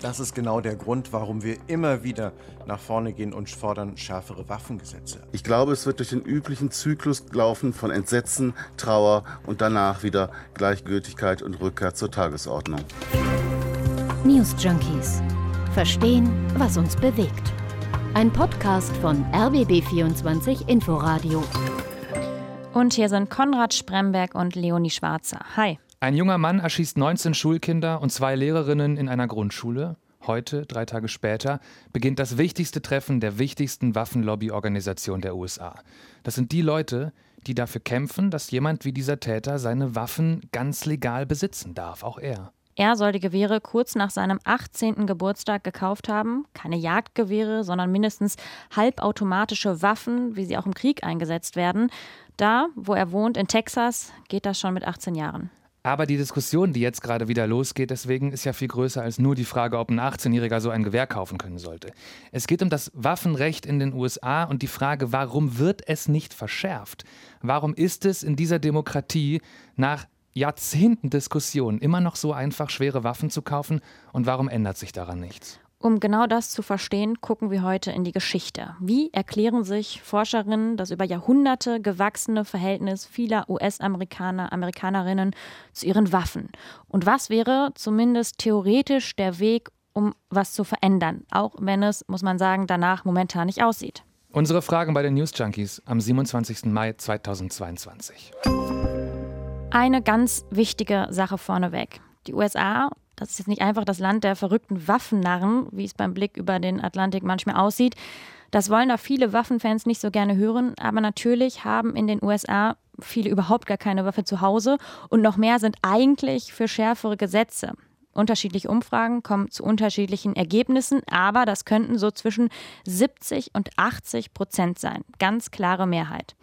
Das ist genau der Grund, warum wir immer wieder nach vorne gehen und fordern schärfere Waffengesetze. Ich glaube, es wird durch den üblichen Zyklus laufen von Entsetzen, Trauer und danach wieder Gleichgültigkeit und Rückkehr zur Tagesordnung. News Junkies. Verstehen, was uns bewegt. Ein Podcast von RBB24 Inforadio. Und hier sind Konrad Spremberg und Leonie Schwarzer. Hi. Ein junger Mann erschießt 19 Schulkinder und zwei Lehrerinnen in einer Grundschule. Heute, drei Tage später, beginnt das wichtigste Treffen der wichtigsten Waffenlobbyorganisation der USA. Das sind die Leute, die dafür kämpfen, dass jemand wie dieser Täter seine Waffen ganz legal besitzen darf, auch er. Er soll die Gewehre kurz nach seinem 18. Geburtstag gekauft haben. Keine Jagdgewehre, sondern mindestens halbautomatische Waffen, wie sie auch im Krieg eingesetzt werden. Da, wo er wohnt, in Texas, geht das schon mit 18 Jahren. Aber die Diskussion, die jetzt gerade wieder losgeht, deswegen ist ja viel größer als nur die Frage, ob ein 18-Jähriger so ein Gewehr kaufen können sollte. Es geht um das Waffenrecht in den USA und die Frage, warum wird es nicht verschärft? Warum ist es in dieser Demokratie nach Jahrzehnten Diskussion immer noch so einfach, schwere Waffen zu kaufen und warum ändert sich daran nichts? Um genau das zu verstehen, gucken wir heute in die Geschichte. Wie erklären sich Forscherinnen das über Jahrhunderte gewachsene Verhältnis vieler US-Amerikaner, Amerikanerinnen zu ihren Waffen? Und was wäre zumindest theoretisch der Weg, um was zu verändern, auch wenn es, muss man sagen, danach momentan nicht aussieht? Unsere Fragen bei den News Junkies am 27. Mai 2022. Eine ganz wichtige Sache vorneweg. Die USA das ist jetzt nicht einfach das Land der verrückten Waffennarren, wie es beim Blick über den Atlantik manchmal aussieht. Das wollen da viele Waffenfans nicht so gerne hören, aber natürlich haben in den USA viele überhaupt gar keine Waffe zu Hause und noch mehr sind eigentlich für schärfere Gesetze. Unterschiedliche Umfragen kommen zu unterschiedlichen Ergebnissen, aber das könnten so zwischen 70 und 80 Prozent sein. Ganz klare Mehrheit.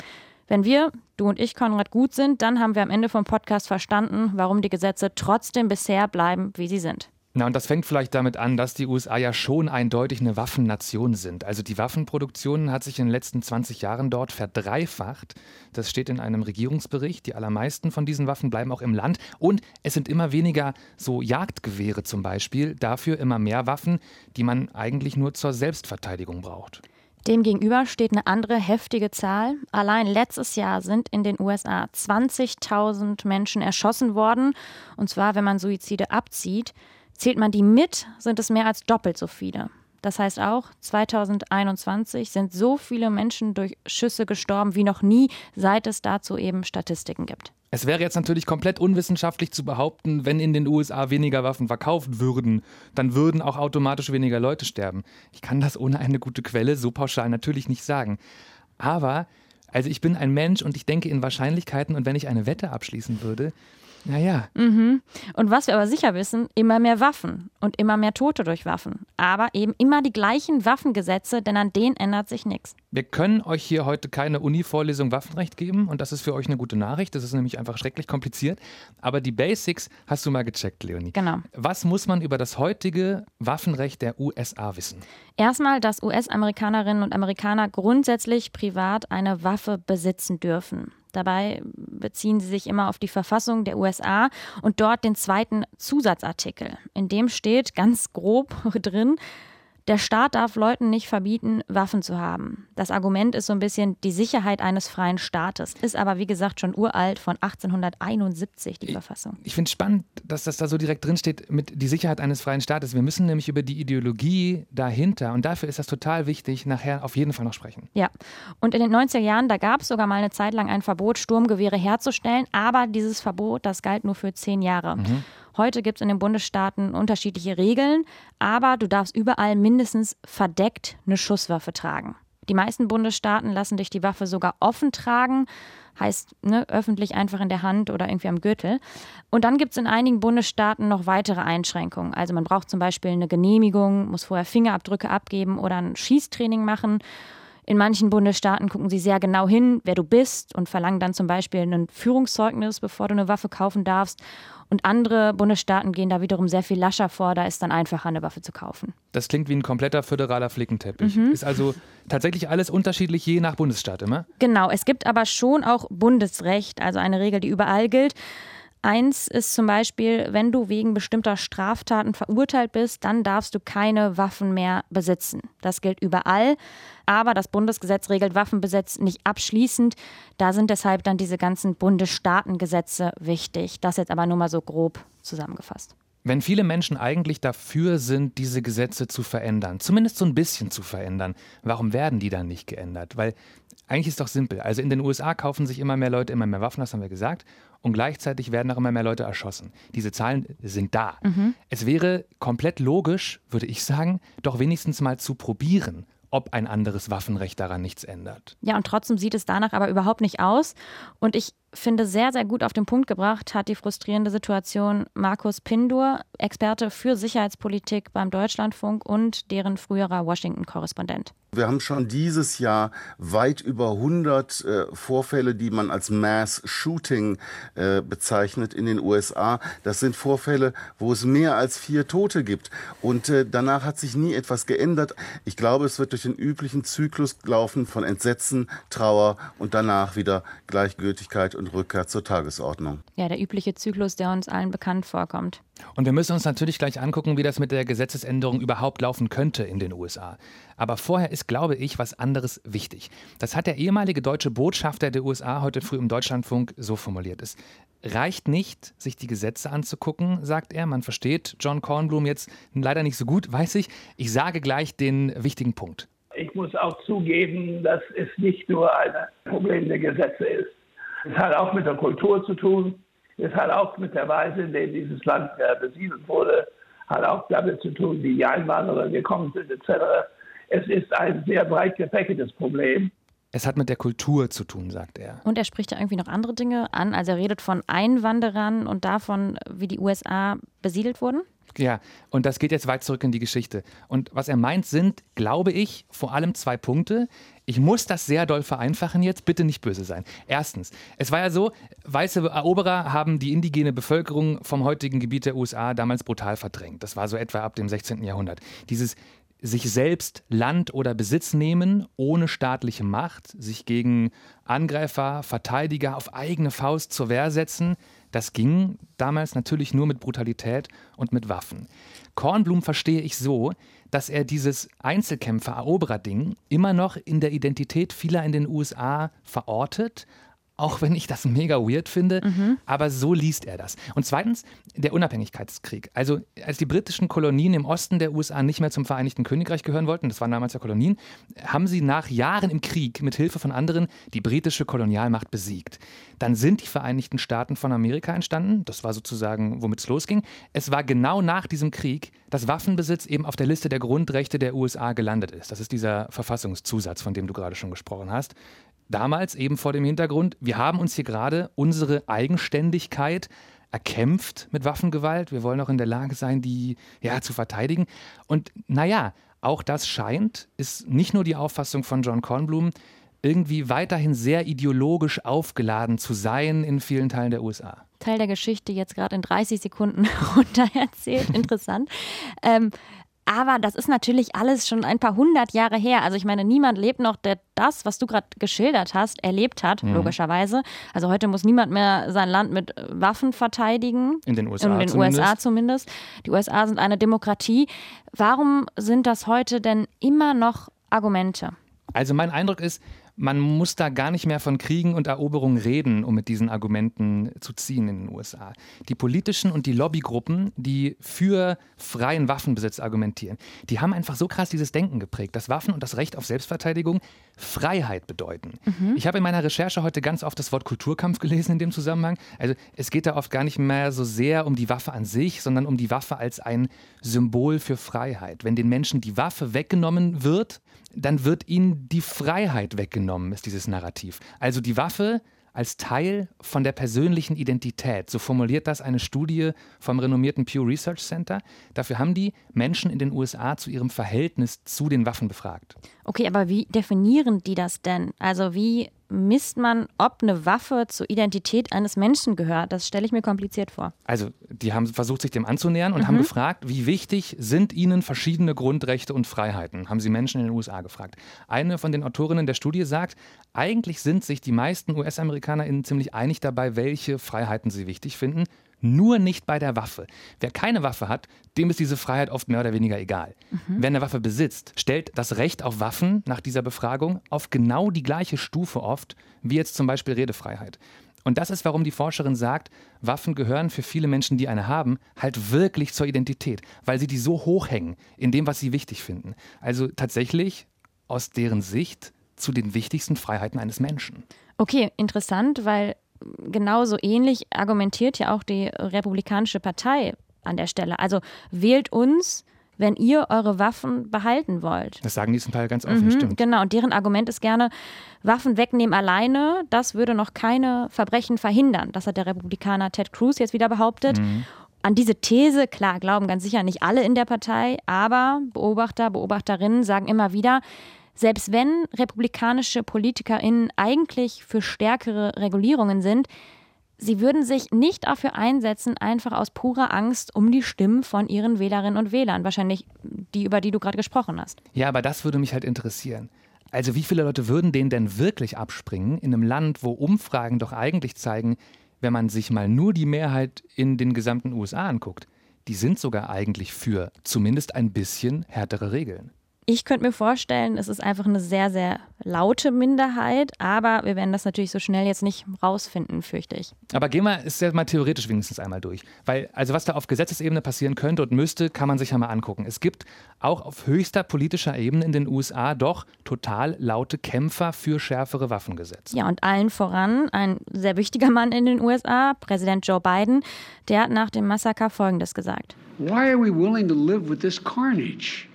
Wenn wir, du und ich, Konrad, gut sind, dann haben wir am Ende vom Podcast verstanden, warum die Gesetze trotzdem bisher bleiben, wie sie sind. Na, und das fängt vielleicht damit an, dass die USA ja schon eindeutig eine Waffennation sind. Also die Waffenproduktion hat sich in den letzten 20 Jahren dort verdreifacht. Das steht in einem Regierungsbericht. Die allermeisten von diesen Waffen bleiben auch im Land. Und es sind immer weniger so Jagdgewehre zum Beispiel, dafür immer mehr Waffen, die man eigentlich nur zur Selbstverteidigung braucht. Demgegenüber steht eine andere heftige Zahl. Allein letztes Jahr sind in den USA 20.000 Menschen erschossen worden. Und zwar, wenn man Suizide abzieht. Zählt man die mit, sind es mehr als doppelt so viele. Das heißt auch, 2021 sind so viele Menschen durch Schüsse gestorben wie noch nie, seit es dazu eben Statistiken gibt. Es wäre jetzt natürlich komplett unwissenschaftlich zu behaupten, wenn in den USA weniger Waffen verkauft würden, dann würden auch automatisch weniger Leute sterben. Ich kann das ohne eine gute Quelle so pauschal natürlich nicht sagen. Aber, also ich bin ein Mensch und ich denke in Wahrscheinlichkeiten und wenn ich eine Wette abschließen würde, naja. Mhm. Und was wir aber sicher wissen, immer mehr Waffen und immer mehr Tote durch Waffen. Aber eben immer die gleichen Waffengesetze, denn an denen ändert sich nichts. Wir können euch hier heute keine Uni-Vorlesung Waffenrecht geben und das ist für euch eine gute Nachricht. Das ist nämlich einfach schrecklich kompliziert. Aber die Basics hast du mal gecheckt, Leonie. Genau. Was muss man über das heutige Waffenrecht der USA wissen? Erstmal, dass US-Amerikanerinnen und Amerikaner grundsätzlich privat eine Waffe besitzen dürfen. Dabei beziehen sie sich immer auf die Verfassung der USA und dort den zweiten Zusatzartikel. In dem steht ganz grob drin, der Staat darf Leuten nicht verbieten, Waffen zu haben. Das Argument ist so ein bisschen die Sicherheit eines freien Staates. Ist aber, wie gesagt, schon uralt von 1871, die ich, Verfassung. Ich finde es spannend, dass das da so direkt drin steht mit die Sicherheit eines freien Staates. Wir müssen nämlich über die Ideologie dahinter, und dafür ist das total wichtig, nachher auf jeden Fall noch sprechen. Ja, und in den 90er Jahren, da gab es sogar mal eine Zeit lang ein Verbot, Sturmgewehre herzustellen, aber dieses Verbot, das galt nur für zehn Jahre. Mhm. Heute gibt es in den Bundesstaaten unterschiedliche Regeln, aber du darfst überall mindestens verdeckt eine Schusswaffe tragen. Die meisten Bundesstaaten lassen dich die Waffe sogar offen tragen, heißt ne, öffentlich einfach in der Hand oder irgendwie am Gürtel. Und dann gibt es in einigen Bundesstaaten noch weitere Einschränkungen. Also man braucht zum Beispiel eine Genehmigung, muss vorher Fingerabdrücke abgeben oder ein Schießtraining machen. In manchen Bundesstaaten gucken sie sehr genau hin, wer du bist und verlangen dann zum Beispiel ein Führungszeugnis, bevor du eine Waffe kaufen darfst. Und andere Bundesstaaten gehen da wiederum sehr viel lascher vor, da ist dann einfacher, eine Waffe zu kaufen. Das klingt wie ein kompletter föderaler Flickenteppich. Mhm. Ist also tatsächlich alles unterschiedlich je nach Bundesstaat immer? Genau, es gibt aber schon auch Bundesrecht, also eine Regel, die überall gilt. Eins ist zum Beispiel, wenn du wegen bestimmter Straftaten verurteilt bist, dann darfst du keine Waffen mehr besitzen. Das gilt überall. Aber das Bundesgesetz regelt Waffenbesitz nicht abschließend. Da sind deshalb dann diese ganzen Bundesstaatengesetze wichtig. Das jetzt aber nur mal so grob zusammengefasst. Wenn viele Menschen eigentlich dafür sind, diese Gesetze zu verändern, zumindest so ein bisschen zu verändern, warum werden die dann nicht geändert? Weil eigentlich ist doch simpel. Also in den USA kaufen sich immer mehr Leute immer mehr Waffen, das haben wir gesagt. Und gleichzeitig werden auch immer mehr Leute erschossen. Diese Zahlen sind da. Mhm. Es wäre komplett logisch, würde ich sagen, doch wenigstens mal zu probieren, ob ein anderes Waffenrecht daran nichts ändert. Ja, und trotzdem sieht es danach aber überhaupt nicht aus. Und ich finde, sehr, sehr gut auf den Punkt gebracht hat die frustrierende Situation Markus Pindur, Experte für Sicherheitspolitik beim Deutschlandfunk und deren früherer Washington-Korrespondent. Wir haben schon dieses Jahr weit über 100 äh, Vorfälle, die man als Mass Shooting äh, bezeichnet in den USA. Das sind Vorfälle, wo es mehr als vier Tote gibt. Und äh, danach hat sich nie etwas geändert. Ich glaube, es wird durch den üblichen Zyklus laufen von Entsetzen, Trauer und danach wieder Gleichgültigkeit und und Rückkehr zur Tagesordnung. Ja, der übliche Zyklus, der uns allen bekannt vorkommt. Und wir müssen uns natürlich gleich angucken, wie das mit der Gesetzesänderung überhaupt laufen könnte in den USA. Aber vorher ist, glaube ich, was anderes wichtig. Das hat der ehemalige deutsche Botschafter der USA heute früh im Deutschlandfunk so formuliert. Es reicht nicht, sich die Gesetze anzugucken, sagt er. Man versteht John Kornblum jetzt leider nicht so gut, weiß ich. Ich sage gleich den wichtigen Punkt. Ich muss auch zugeben, dass es nicht nur ein Problem der Gesetze ist. Es hat auch mit der Kultur zu tun. Es hat auch mit der Weise, in der dieses Land äh, besiedelt wurde, hat auch damit zu tun, wie die Einwanderer gekommen sind, etc. Es ist ein sehr breit gefächertes Problem. Es hat mit der Kultur zu tun, sagt er. Und er spricht ja irgendwie noch andere Dinge an. Also er redet von Einwanderern und davon, wie die USA besiedelt wurden. Ja, und das geht jetzt weit zurück in die Geschichte. Und was er meint, sind, glaube ich, vor allem zwei Punkte. Ich muss das sehr doll vereinfachen jetzt, bitte nicht böse sein. Erstens, es war ja so, weiße Eroberer haben die indigene Bevölkerung vom heutigen Gebiet der USA damals brutal verdrängt. Das war so etwa ab dem 16. Jahrhundert. Dieses sich selbst Land oder Besitz nehmen ohne staatliche Macht, sich gegen Angreifer, Verteidiger auf eigene Faust zur Wehr setzen, das ging damals natürlich nur mit Brutalität und mit Waffen. Kornblum verstehe ich so, dass er dieses Einzelkämpfer-Eroberer-Ding immer noch in der Identität vieler in den USA verortet, auch wenn ich das mega weird finde, mhm. aber so liest er das. Und zweitens, der Unabhängigkeitskrieg. Also, als die britischen Kolonien im Osten der USA nicht mehr zum Vereinigten Königreich gehören wollten, das waren damals ja Kolonien, haben sie nach Jahren im Krieg mit Hilfe von anderen die britische Kolonialmacht besiegt. Dann sind die Vereinigten Staaten von Amerika entstanden. Das war sozusagen, womit es losging. Es war genau nach diesem Krieg, dass Waffenbesitz eben auf der Liste der Grundrechte der USA gelandet ist. Das ist dieser Verfassungszusatz, von dem du gerade schon gesprochen hast. Damals eben vor dem Hintergrund, wir haben uns hier gerade unsere Eigenständigkeit erkämpft mit Waffengewalt. Wir wollen auch in der Lage sein, die ja, zu verteidigen. Und naja, auch das scheint, ist nicht nur die Auffassung von John Kornblum, irgendwie weiterhin sehr ideologisch aufgeladen zu sein in vielen Teilen der USA. Teil der Geschichte jetzt gerade in 30 Sekunden runter erzählt. Interessant. ähm, aber das ist natürlich alles schon ein paar hundert Jahre her. Also ich meine, niemand lebt noch, der das, was du gerade geschildert hast, erlebt hat, mhm. logischerweise. Also heute muss niemand mehr sein Land mit Waffen verteidigen. In den USA. In den zumindest. USA zumindest. Die USA sind eine Demokratie. Warum sind das heute denn immer noch Argumente? Also mein Eindruck ist, man muss da gar nicht mehr von Kriegen und Eroberungen reden, um mit diesen Argumenten zu ziehen in den USA. Die politischen und die Lobbygruppen, die für freien Waffenbesitz argumentieren, die haben einfach so krass dieses Denken geprägt, dass Waffen und das Recht auf Selbstverteidigung Freiheit bedeuten. Mhm. Ich habe in meiner Recherche heute ganz oft das Wort Kulturkampf gelesen in dem Zusammenhang. Also es geht da oft gar nicht mehr so sehr um die Waffe an sich, sondern um die Waffe als ein Symbol für Freiheit. Wenn den Menschen die Waffe weggenommen wird, dann wird ihnen die Freiheit weggenommen, ist dieses Narrativ. Also die Waffe als Teil von der persönlichen Identität. So formuliert das eine Studie vom renommierten Pew Research Center. Dafür haben die Menschen in den USA zu ihrem Verhältnis zu den Waffen befragt. Okay, aber wie definieren die das denn? Also wie misst man, ob eine Waffe zur Identität eines Menschen gehört? Das stelle ich mir kompliziert vor. Also, die haben versucht, sich dem anzunähern und mhm. haben gefragt, wie wichtig sind ihnen verschiedene Grundrechte und Freiheiten? Haben sie Menschen in den USA gefragt. Eine von den Autorinnen der Studie sagt, eigentlich sind sich die meisten US-AmerikanerInnen ziemlich einig dabei, welche Freiheiten sie wichtig finden nur nicht bei der Waffe. Wer keine Waffe hat, dem ist diese Freiheit oft mehr oder weniger egal. Mhm. Wer eine Waffe besitzt, stellt das Recht auf Waffen nach dieser Befragung auf genau die gleiche Stufe oft, wie jetzt zum Beispiel Redefreiheit. Und das ist, warum die Forscherin sagt, Waffen gehören für viele Menschen, die eine haben, halt wirklich zur Identität, weil sie die so hochhängen in dem, was sie wichtig finden. Also tatsächlich aus deren Sicht zu den wichtigsten Freiheiten eines Menschen. Okay, interessant, weil genauso ähnlich argumentiert ja auch die Republikanische Partei an der Stelle. Also wählt uns, wenn ihr eure Waffen behalten wollt. Das sagen die zum Teil ganz offen, mhm, stimmt. Genau, und deren Argument ist gerne, Waffen wegnehmen alleine, das würde noch keine Verbrechen verhindern. Das hat der Republikaner Ted Cruz jetzt wieder behauptet. Mhm. An diese These, klar, glauben ganz sicher nicht alle in der Partei, aber Beobachter, Beobachterinnen sagen immer wieder, selbst wenn republikanische PolitikerInnen eigentlich für stärkere Regulierungen sind, sie würden sich nicht dafür einsetzen, einfach aus purer Angst um die Stimmen von ihren Wählerinnen und Wählern. Wahrscheinlich die, über die du gerade gesprochen hast. Ja, aber das würde mich halt interessieren. Also wie viele Leute würden denen denn wirklich abspringen in einem Land, wo Umfragen doch eigentlich zeigen, wenn man sich mal nur die Mehrheit in den gesamten USA anguckt, die sind sogar eigentlich für zumindest ein bisschen härtere Regeln. Ich könnte mir vorstellen, es ist einfach eine sehr, sehr laute Minderheit, aber wir werden das natürlich so schnell jetzt nicht rausfinden, fürchte ich. Aber gehen wir es ja mal theoretisch wenigstens einmal durch. Weil, also was da auf Gesetzesebene passieren könnte und müsste, kann man sich ja mal angucken. Es gibt auch auf höchster politischer Ebene in den USA doch total laute Kämpfer für schärfere Waffengesetze. Ja, und allen voran ein sehr wichtiger Mann in den USA, Präsident Joe Biden, der hat nach dem Massaker Folgendes gesagt. Why are we willing to live with this carnage?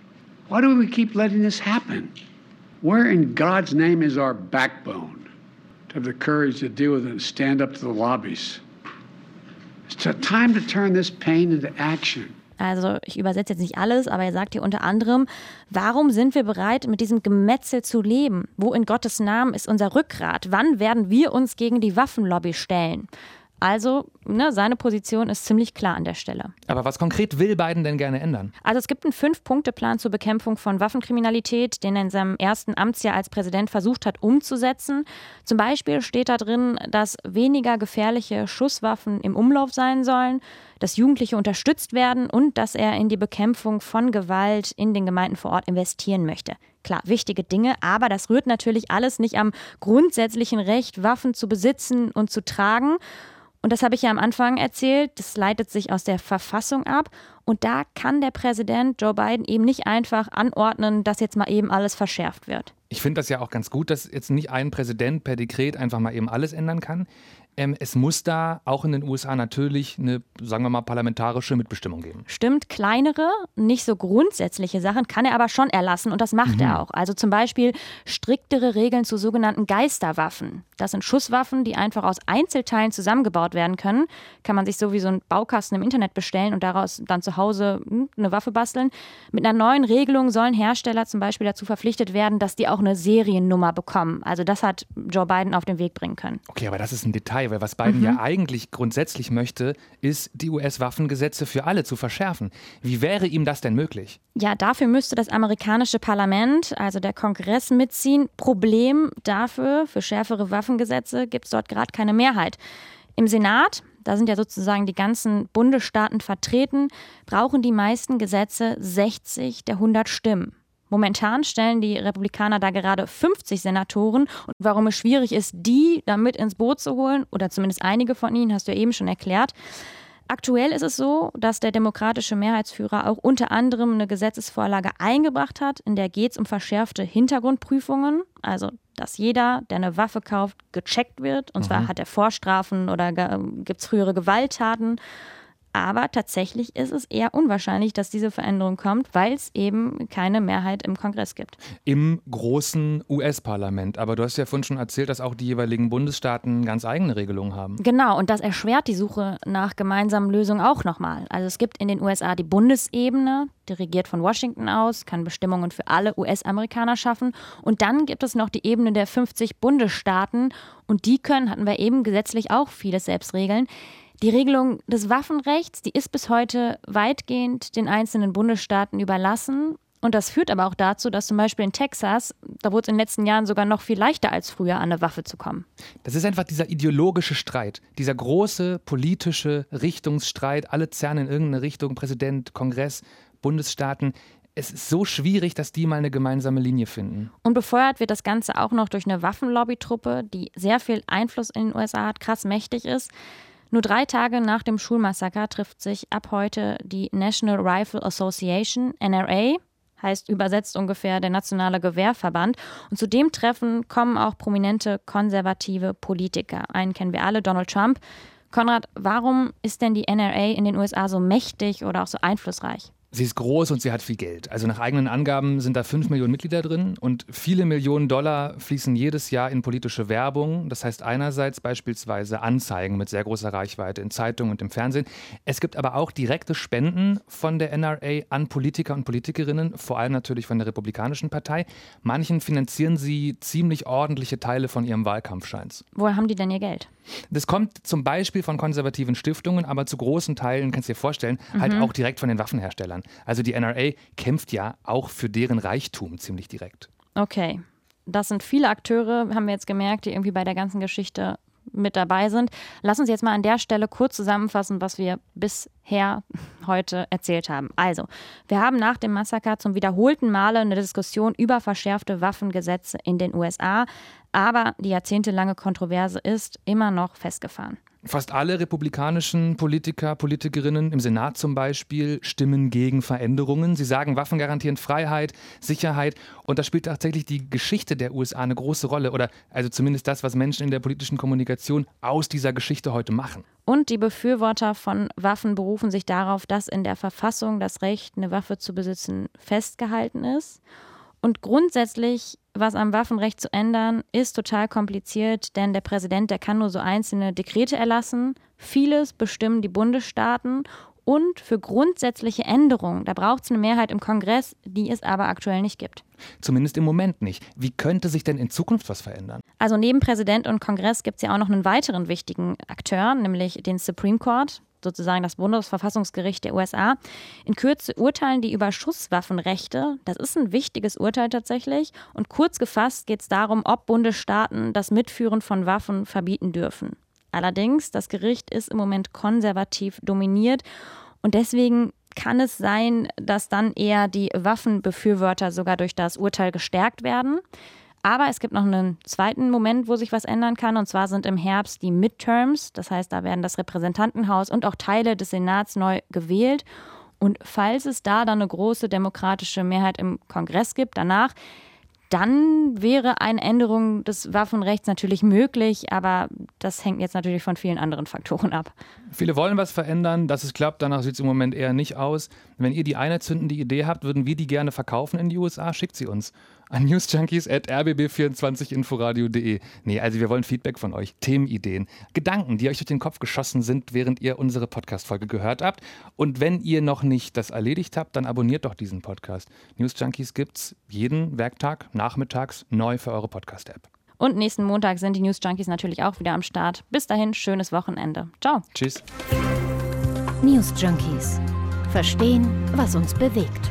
Why do we keep letting this happen? Where in God's name is our backbone to have the courage to deal with it and stand up to the lobbies? It's time to turn this pain into action. Also ich übersetze jetzt nicht alles, aber er sagt hier unter anderem, warum sind wir bereit, mit diesem Gemetzel zu leben? Wo in Gottes Namen ist unser Rückgrat? Wann werden wir uns gegen die Waffenlobby stellen? Also, ne, seine Position ist ziemlich klar an der Stelle. Aber was konkret will Biden denn gerne ändern? Also es gibt einen Fünf-Punkte-Plan zur Bekämpfung von Waffenkriminalität, den er in seinem ersten Amtsjahr als Präsident versucht hat umzusetzen. Zum Beispiel steht da drin, dass weniger gefährliche Schusswaffen im Umlauf sein sollen, dass Jugendliche unterstützt werden und dass er in die Bekämpfung von Gewalt in den Gemeinden vor Ort investieren möchte. Klar, wichtige Dinge, aber das rührt natürlich alles nicht am grundsätzlichen Recht, Waffen zu besitzen und zu tragen. Und das habe ich ja am Anfang erzählt, das leitet sich aus der Verfassung ab. Und da kann der Präsident Joe Biden eben nicht einfach anordnen, dass jetzt mal eben alles verschärft wird. Ich finde das ja auch ganz gut, dass jetzt nicht ein Präsident per Dekret einfach mal eben alles ändern kann. Ähm, es muss da auch in den USA natürlich eine, sagen wir mal, parlamentarische Mitbestimmung geben. Stimmt, kleinere, nicht so grundsätzliche Sachen kann er aber schon erlassen und das macht mhm. er auch. Also zum Beispiel striktere Regeln zu sogenannten Geisterwaffen. Das sind Schusswaffen, die einfach aus Einzelteilen zusammengebaut werden können. Kann man sich so wie so ein Baukasten im Internet bestellen und daraus dann zu Hause hm, eine Waffe basteln. Mit einer neuen Regelung sollen Hersteller zum Beispiel dazu verpflichtet werden, dass die auch eine Seriennummer bekommen. Also das hat Joe Biden auf den Weg bringen können. Okay, aber das ist ein Detail weil was Biden mhm. ja eigentlich grundsätzlich möchte, ist, die US-Waffengesetze für alle zu verschärfen. Wie wäre ihm das denn möglich? Ja, dafür müsste das amerikanische Parlament, also der Kongress, mitziehen. Problem dafür, für schärfere Waffengesetze, gibt es dort gerade keine Mehrheit. Im Senat, da sind ja sozusagen die ganzen Bundesstaaten vertreten, brauchen die meisten Gesetze 60 der 100 Stimmen. Momentan stellen die Republikaner da gerade 50 Senatoren. Und warum es schwierig ist, die da mit ins Boot zu holen, oder zumindest einige von ihnen, hast du ja eben schon erklärt. Aktuell ist es so, dass der demokratische Mehrheitsführer auch unter anderem eine Gesetzesvorlage eingebracht hat, in der geht es um verschärfte Hintergrundprüfungen. Also, dass jeder, der eine Waffe kauft, gecheckt wird. Und mhm. zwar hat er Vorstrafen oder gibt es frühere Gewalttaten. Aber tatsächlich ist es eher unwahrscheinlich, dass diese Veränderung kommt, weil es eben keine Mehrheit im Kongress gibt. Im großen US-Parlament. Aber du hast ja vorhin schon erzählt, dass auch die jeweiligen Bundesstaaten ganz eigene Regelungen haben. Genau, und das erschwert die Suche nach gemeinsamen Lösungen auch nochmal. Also es gibt in den USA die Bundesebene, die regiert von Washington aus, kann Bestimmungen für alle US-Amerikaner schaffen. Und dann gibt es noch die Ebene der 50 Bundesstaaten. Und die können, hatten wir eben, gesetzlich auch vieles selbst regeln. Die Regelung des Waffenrechts, die ist bis heute weitgehend den einzelnen Bundesstaaten überlassen. Und das führt aber auch dazu, dass zum Beispiel in Texas, da wurde es in den letzten Jahren sogar noch viel leichter als früher, an eine Waffe zu kommen. Das ist einfach dieser ideologische Streit, dieser große politische Richtungsstreit. Alle zerren in irgendeine Richtung, Präsident, Kongress, Bundesstaaten. Es ist so schwierig, dass die mal eine gemeinsame Linie finden. Und befeuert wird das Ganze auch noch durch eine Waffenlobbytruppe, die sehr viel Einfluss in den USA hat, krass mächtig ist. Nur drei Tage nach dem Schulmassaker trifft sich ab heute die National Rifle Association, NRA, heißt übersetzt ungefähr der Nationale Gewehrverband. Und zu dem Treffen kommen auch prominente konservative Politiker. Einen kennen wir alle, Donald Trump. Konrad, warum ist denn die NRA in den USA so mächtig oder auch so einflussreich? Sie ist groß und sie hat viel Geld. Also nach eigenen Angaben sind da fünf Millionen Mitglieder drin und viele Millionen Dollar fließen jedes Jahr in politische Werbung. Das heißt einerseits beispielsweise Anzeigen mit sehr großer Reichweite in Zeitungen und im Fernsehen. Es gibt aber auch direkte Spenden von der NRA an Politiker und Politikerinnen, vor allem natürlich von der Republikanischen Partei. Manchen finanzieren sie ziemlich ordentliche Teile von ihrem Wahlkampfscheins. Woher haben die denn ihr Geld? Das kommt zum Beispiel von konservativen Stiftungen, aber zu großen Teilen, kannst du dir vorstellen, halt mhm. auch direkt von den Waffenherstellern. Also die NRA kämpft ja auch für deren Reichtum ziemlich direkt. Okay. Das sind viele Akteure, haben wir jetzt gemerkt, die irgendwie bei der ganzen Geschichte mit dabei sind. Lass uns jetzt mal an der Stelle kurz zusammenfassen, was wir bisher heute erzählt haben. Also, wir haben nach dem Massaker zum wiederholten Male eine Diskussion über verschärfte Waffengesetze in den USA, aber die jahrzehntelange Kontroverse ist immer noch festgefahren. Fast alle republikanischen Politiker, Politikerinnen im Senat zum Beispiel stimmen gegen Veränderungen. Sie sagen, Waffen garantieren Freiheit, Sicherheit. Und da spielt tatsächlich die Geschichte der USA eine große Rolle. Oder also zumindest das, was Menschen in der politischen Kommunikation aus dieser Geschichte heute machen. Und die Befürworter von Waffen berufen sich darauf, dass in der Verfassung das Recht, eine Waffe zu besitzen, festgehalten ist. Und grundsätzlich was am Waffenrecht zu ändern, ist total kompliziert, denn der Präsident, der kann nur so einzelne Dekrete erlassen. Vieles bestimmen die Bundesstaaten und für grundsätzliche Änderungen, da braucht es eine Mehrheit im Kongress, die es aber aktuell nicht gibt. Zumindest im Moment nicht. Wie könnte sich denn in Zukunft was verändern? Also neben Präsident und Kongress gibt es ja auch noch einen weiteren wichtigen Akteur, nämlich den Supreme Court sozusagen das Bundesverfassungsgericht der USA. In Kürze urteilen die über Schusswaffenrechte. Das ist ein wichtiges Urteil tatsächlich. Und kurz gefasst geht es darum, ob Bundesstaaten das Mitführen von Waffen verbieten dürfen. Allerdings, das Gericht ist im Moment konservativ dominiert und deswegen kann es sein, dass dann eher die Waffenbefürworter sogar durch das Urteil gestärkt werden. Aber es gibt noch einen zweiten Moment, wo sich was ändern kann. Und zwar sind im Herbst die Midterms. Das heißt, da werden das Repräsentantenhaus und auch Teile des Senats neu gewählt. Und falls es da dann eine große demokratische Mehrheit im Kongress gibt, danach, dann wäre eine Änderung des Waffenrechts natürlich möglich, aber das hängt jetzt natürlich von vielen anderen Faktoren ab. Viele wollen was verändern, dass es klappt, danach sieht es im Moment eher nicht aus. Wenn ihr die eine zündende Idee habt, würden wir die gerne verkaufen in die USA, schickt sie uns an newsjunkies.rbb24inforadio.de. Nee, also wir wollen Feedback von euch, Themenideen, Gedanken, die euch durch den Kopf geschossen sind, während ihr unsere Podcast-Folge gehört habt. Und wenn ihr noch nicht das erledigt habt, dann abonniert doch diesen Podcast. News Junkies gibt's jeden Werktag, nachmittags neu für eure Podcast-App. Und nächsten Montag sind die News Junkies natürlich auch wieder am Start. Bis dahin, schönes Wochenende. Ciao. Tschüss. News Junkies. Verstehen, was uns bewegt.